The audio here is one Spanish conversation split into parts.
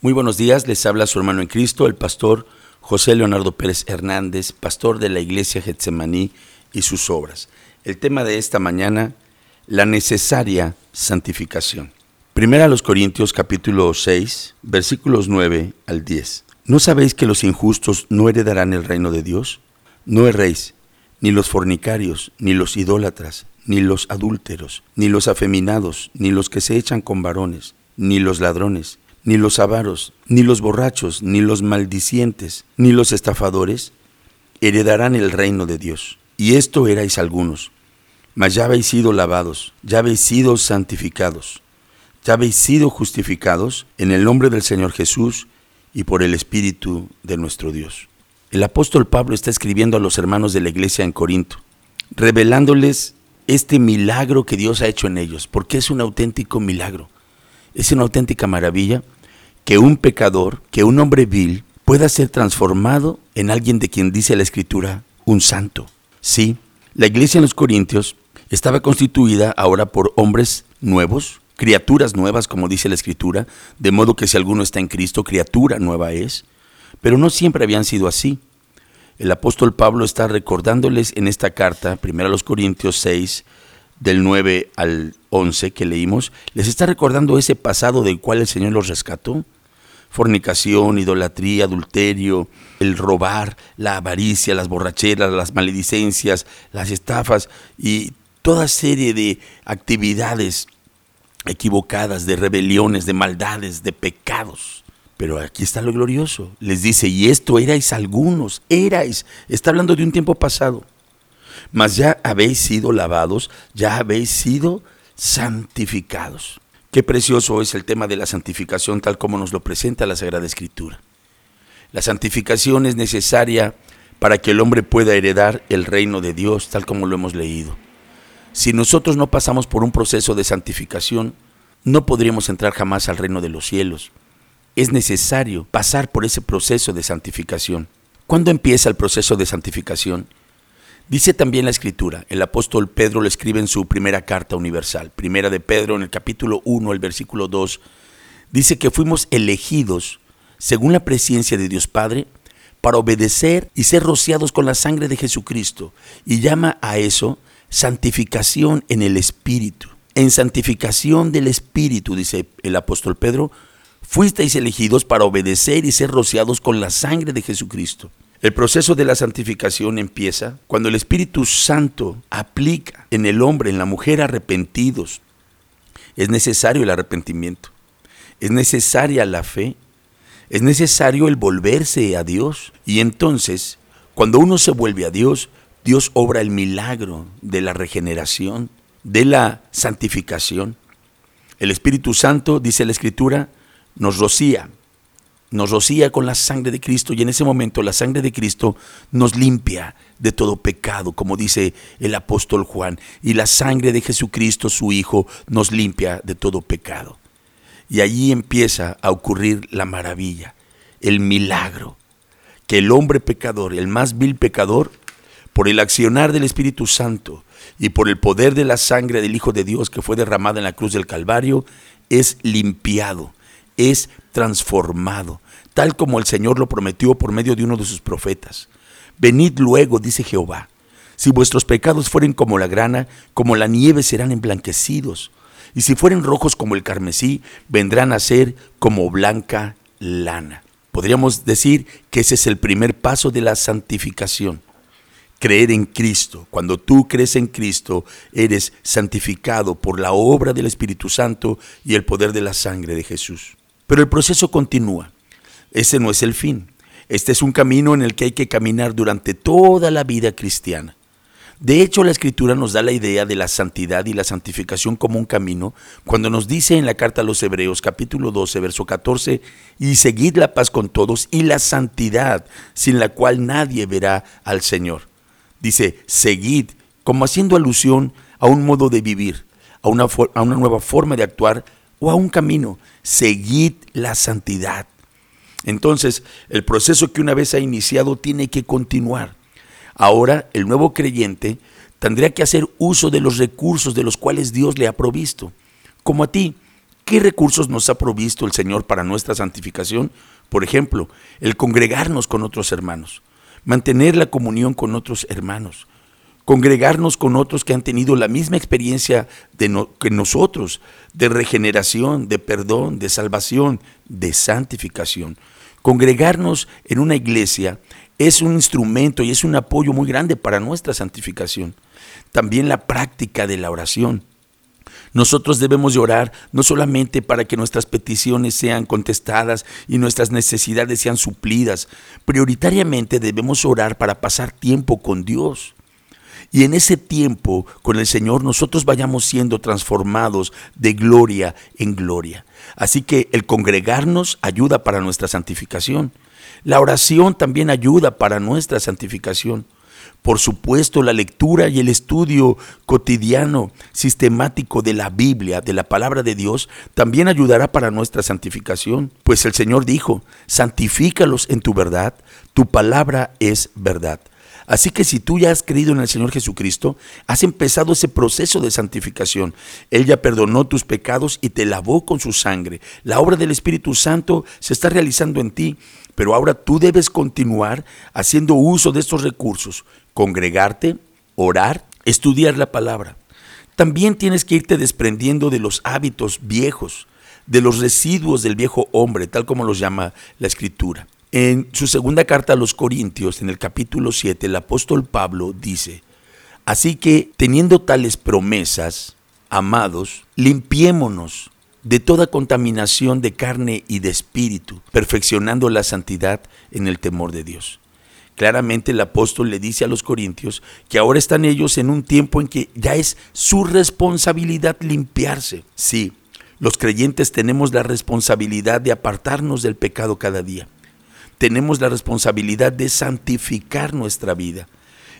Muy buenos días, les habla su hermano en Cristo, el pastor José Leonardo Pérez Hernández, pastor de la iglesia Getsemaní y sus obras. El tema de esta mañana, la necesaria santificación. Primera a los Corintios capítulo 6, versículos 9 al 10. ¿No sabéis que los injustos no heredarán el reino de Dios? No erréis, ni los fornicarios, ni los idólatras, ni los adúlteros, ni los afeminados, ni los que se echan con varones, ni los ladrones, ni los avaros, ni los borrachos, ni los maldicientes, ni los estafadores heredarán el reino de Dios. Y esto erais algunos. Mas ya habéis sido lavados, ya habéis sido santificados, ya habéis sido justificados en el nombre del Señor Jesús y por el Espíritu de nuestro Dios. El apóstol Pablo está escribiendo a los hermanos de la iglesia en Corinto, revelándoles este milagro que Dios ha hecho en ellos, porque es un auténtico milagro. Es una auténtica maravilla que un pecador, que un hombre vil, pueda ser transformado en alguien de quien dice la Escritura, un santo. Sí, la iglesia en los Corintios estaba constituida ahora por hombres nuevos, criaturas nuevas, como dice la Escritura, de modo que si alguno está en Cristo, criatura nueva es, pero no siempre habían sido así. El apóstol Pablo está recordándoles en esta carta, primero a los Corintios 6, del 9 al 11 que leímos, les está recordando ese pasado del cual el Señor los rescató. Fornicación, idolatría, adulterio, el robar, la avaricia, las borracheras, las maledicencias, las estafas y toda serie de actividades equivocadas, de rebeliones, de maldades, de pecados. Pero aquí está lo glorioso. Les dice, y esto erais algunos, erais. Está hablando de un tiempo pasado mas ya habéis sido lavados, ya habéis sido santificados. Qué precioso es el tema de la santificación tal como nos lo presenta la Sagrada Escritura. La santificación es necesaria para que el hombre pueda heredar el reino de Dios tal como lo hemos leído. Si nosotros no pasamos por un proceso de santificación, no podríamos entrar jamás al reino de los cielos. Es necesario pasar por ese proceso de santificación. ¿Cuándo empieza el proceso de santificación? Dice también la escritura, el apóstol Pedro lo escribe en su primera carta universal, primera de Pedro en el capítulo 1, el versículo 2, dice que fuimos elegidos según la presencia de Dios Padre para obedecer y ser rociados con la sangre de Jesucristo y llama a eso santificación en el Espíritu. En santificación del Espíritu, dice el apóstol Pedro, fuisteis elegidos para obedecer y ser rociados con la sangre de Jesucristo. El proceso de la santificación empieza cuando el Espíritu Santo aplica en el hombre, en la mujer arrepentidos. Es necesario el arrepentimiento, es necesaria la fe, es necesario el volverse a Dios. Y entonces, cuando uno se vuelve a Dios, Dios obra el milagro de la regeneración, de la santificación. El Espíritu Santo, dice la Escritura, nos rocía nos rocía con la sangre de Cristo y en ese momento la sangre de Cristo nos limpia de todo pecado, como dice el apóstol Juan, y la sangre de Jesucristo, su Hijo, nos limpia de todo pecado. Y allí empieza a ocurrir la maravilla, el milagro, que el hombre pecador, el más vil pecador, por el accionar del Espíritu Santo y por el poder de la sangre del Hijo de Dios que fue derramada en la cruz del Calvario, es limpiado, es transformado, tal como el Señor lo prometió por medio de uno de sus profetas. Venid luego, dice Jehová, si vuestros pecados fueren como la grana, como la nieve serán emblanquecidos, y si fueren rojos como el carmesí, vendrán a ser como blanca lana. Podríamos decir que ese es el primer paso de la santificación. Creer en Cristo. Cuando tú crees en Cristo, eres santificado por la obra del Espíritu Santo y el poder de la sangre de Jesús. Pero el proceso continúa. Ese no es el fin. Este es un camino en el que hay que caminar durante toda la vida cristiana. De hecho, la escritura nos da la idea de la santidad y la santificación como un camino cuando nos dice en la carta a los Hebreos capítulo 12, verso 14, y seguid la paz con todos y la santidad sin la cual nadie verá al Señor. Dice, seguid, como haciendo alusión a un modo de vivir, a una, a una nueva forma de actuar o a un camino. Seguid la santidad. Entonces, el proceso que una vez ha iniciado tiene que continuar. Ahora, el nuevo creyente tendría que hacer uso de los recursos de los cuales Dios le ha provisto. Como a ti, ¿Qué recursos nos ha provisto el Señor para nuestra santificación? Por ejemplo, el congregarnos con otros hermanos, mantener la comunión con otros hermanos, congregarnos con otros que han tenido la misma experiencia de que nosotros, de regeneración, de perdón, de salvación, de santificación. Congregarnos en una iglesia es un instrumento y es un apoyo muy grande para nuestra santificación. También la práctica de la oración. Nosotros debemos llorar no solamente para que nuestras peticiones sean contestadas y nuestras necesidades sean suplidas, prioritariamente debemos orar para pasar tiempo con Dios. Y en ese tiempo con el Señor nosotros vayamos siendo transformados de gloria en gloria. Así que el congregarnos ayuda para nuestra santificación. La oración también ayuda para nuestra santificación. Por supuesto, la lectura y el estudio cotidiano, sistemático de la Biblia, de la palabra de Dios, también ayudará para nuestra santificación. Pues el Señor dijo, santifícalos en tu verdad, tu palabra es verdad. Así que si tú ya has creído en el Señor Jesucristo, has empezado ese proceso de santificación. Él ya perdonó tus pecados y te lavó con su sangre. La obra del Espíritu Santo se está realizando en ti, pero ahora tú debes continuar haciendo uso de estos recursos, congregarte, orar, estudiar la palabra. También tienes que irte desprendiendo de los hábitos viejos, de los residuos del viejo hombre, tal como los llama la Escritura. En su segunda carta a los Corintios, en el capítulo 7, el apóstol Pablo dice, Así que teniendo tales promesas, amados, limpiémonos de toda contaminación de carne y de espíritu, perfeccionando la santidad en el temor de Dios. Claramente el apóstol le dice a los corintios que ahora están ellos en un tiempo en que ya es su responsabilidad limpiarse. Sí, los creyentes tenemos la responsabilidad de apartarnos del pecado cada día tenemos la responsabilidad de santificar nuestra vida.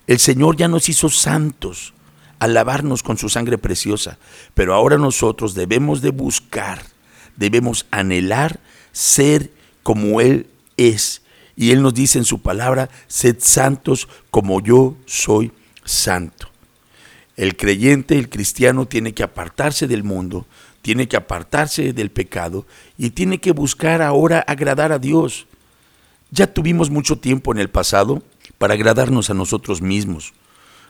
El Señor ya nos hizo santos al lavarnos con su sangre preciosa, pero ahora nosotros debemos de buscar, debemos anhelar ser como Él es. Y Él nos dice en su palabra, sed santos como yo soy santo. El creyente, el cristiano, tiene que apartarse del mundo, tiene que apartarse del pecado y tiene que buscar ahora agradar a Dios. Ya tuvimos mucho tiempo en el pasado para agradarnos a nosotros mismos,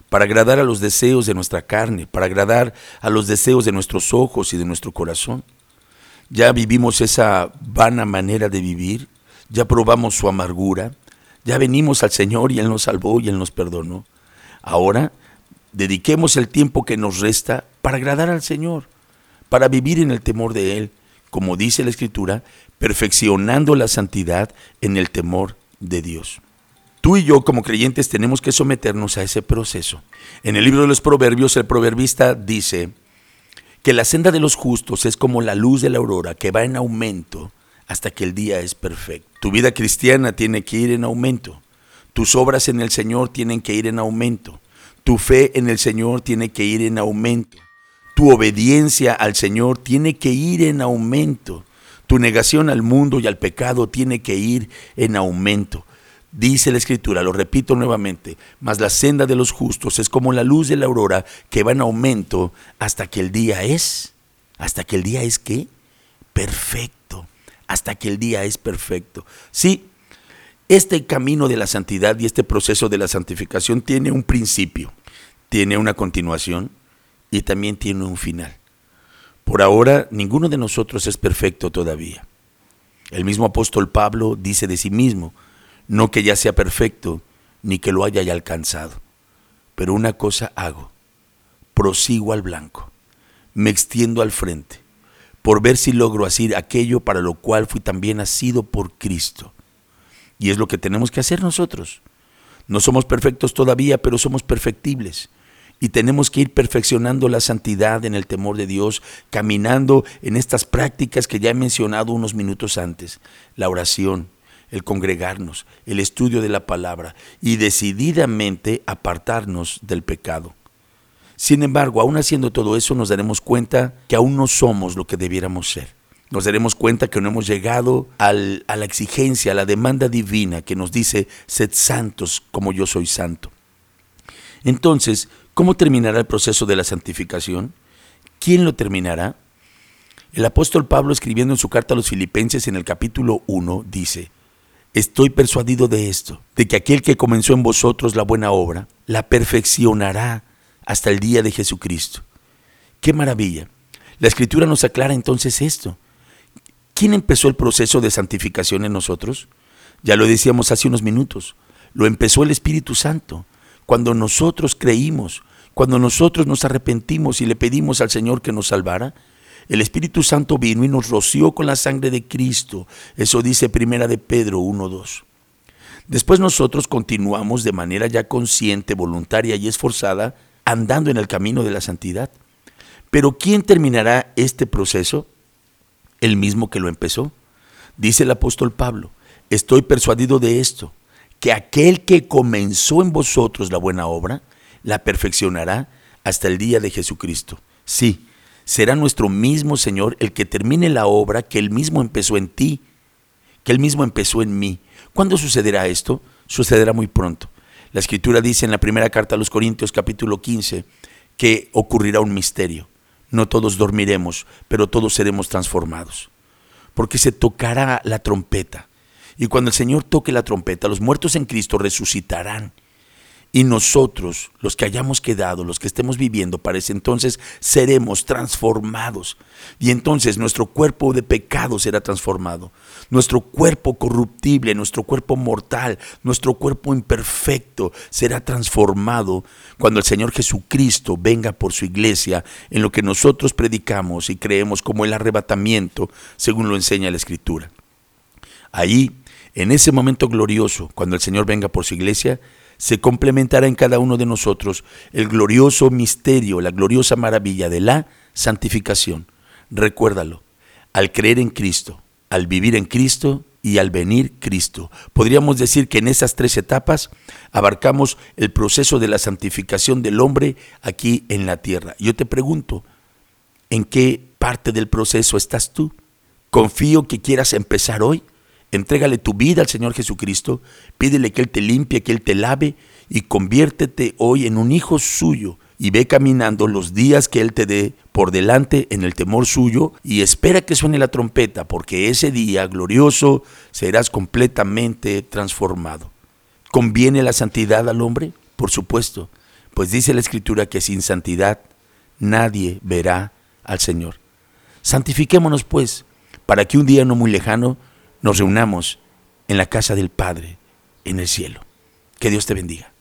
para agradar a los deseos de nuestra carne, para agradar a los deseos de nuestros ojos y de nuestro corazón. Ya vivimos esa vana manera de vivir, ya probamos su amargura, ya venimos al Señor y Él nos salvó y Él nos perdonó. Ahora dediquemos el tiempo que nos resta para agradar al Señor, para vivir en el temor de Él, como dice la Escritura, perfeccionando la santidad en el temor de Dios. Tú y yo como creyentes tenemos que someternos a ese proceso. En el libro de los Proverbios el proverbista dice que la senda de los justos es como la luz de la aurora que va en aumento hasta que el día es perfecto. Tu vida cristiana tiene que ir en aumento. Tus obras en el Señor tienen que ir en aumento. Tu fe en el Señor tiene que ir en aumento. Tu obediencia al Señor tiene que ir en aumento. Tu negación al mundo y al pecado tiene que ir en aumento. Dice la Escritura, lo repito nuevamente, mas la senda de los justos es como la luz de la aurora que va en aumento hasta que el día es, hasta que el día es qué? Perfecto, hasta que el día es perfecto. Sí, este camino de la santidad y este proceso de la santificación tiene un principio, tiene una continuación y también tiene un final. Por ahora, ninguno de nosotros es perfecto todavía. El mismo apóstol Pablo dice de sí mismo, no que ya sea perfecto, ni que lo haya ya alcanzado, pero una cosa hago, prosigo al blanco, me extiendo al frente, por ver si logro hacer aquello para lo cual fui también nacido por Cristo. Y es lo que tenemos que hacer nosotros. No somos perfectos todavía, pero somos perfectibles y tenemos que ir perfeccionando la santidad en el temor de Dios, caminando en estas prácticas que ya he mencionado unos minutos antes, la oración, el congregarnos, el estudio de la palabra y decididamente apartarnos del pecado. Sin embargo, aún haciendo todo eso, nos daremos cuenta que aún no somos lo que debiéramos ser. Nos daremos cuenta que no hemos llegado a la exigencia, a la demanda divina que nos dice, sed santos como yo soy santo. Entonces, ¿Cómo terminará el proceso de la santificación? ¿Quién lo terminará? El apóstol Pablo escribiendo en su carta a los filipenses en el capítulo 1 dice, Estoy persuadido de esto, de que aquel que comenzó en vosotros la buena obra, la perfeccionará hasta el día de Jesucristo. ¡Qué maravilla! La escritura nos aclara entonces esto. ¿Quién empezó el proceso de santificación en nosotros? Ya lo decíamos hace unos minutos. Lo empezó el Espíritu Santo. Cuando nosotros creímos, cuando nosotros nos arrepentimos y le pedimos al Señor que nos salvara, el Espíritu Santo vino y nos roció con la sangre de Cristo. Eso dice Primera de Pedro 1.2. Después nosotros continuamos de manera ya consciente, voluntaria y esforzada, andando en el camino de la santidad. Pero ¿quién terminará este proceso? El mismo que lo empezó. Dice el apóstol Pablo, estoy persuadido de esto, que aquel que comenzó en vosotros la buena obra, la perfeccionará hasta el día de Jesucristo. Sí, será nuestro mismo Señor el que termine la obra que Él mismo empezó en ti, que Él mismo empezó en mí. ¿Cuándo sucederá esto? Sucederá muy pronto. La escritura dice en la primera carta a los Corintios capítulo 15 que ocurrirá un misterio. No todos dormiremos, pero todos seremos transformados. Porque se tocará la trompeta. Y cuando el Señor toque la trompeta, los muertos en Cristo resucitarán y nosotros, los que hayamos quedado, los que estemos viviendo para ese entonces, seremos transformados. Y entonces nuestro cuerpo de pecado será transformado. Nuestro cuerpo corruptible, nuestro cuerpo mortal, nuestro cuerpo imperfecto será transformado cuando el Señor Jesucristo venga por su iglesia en lo que nosotros predicamos y creemos como el arrebatamiento, según lo enseña la Escritura. Ahí, en ese momento glorioso, cuando el Señor venga por su iglesia, se complementará en cada uno de nosotros el glorioso misterio, la gloriosa maravilla de la santificación. Recuérdalo, al creer en Cristo, al vivir en Cristo y al venir Cristo. Podríamos decir que en esas tres etapas abarcamos el proceso de la santificación del hombre aquí en la tierra. Yo te pregunto, ¿en qué parte del proceso estás tú? Confío que quieras empezar hoy Entrégale tu vida al Señor Jesucristo, pídele que Él te limpie, que Él te lave y conviértete hoy en un hijo suyo y ve caminando los días que Él te dé por delante en el temor suyo y espera que suene la trompeta porque ese día glorioso serás completamente transformado. ¿Conviene la santidad al hombre? Por supuesto, pues dice la Escritura que sin santidad nadie verá al Señor. Santifiquémonos pues, para que un día no muy lejano nos reunamos en la casa del Padre en el cielo. Que Dios te bendiga.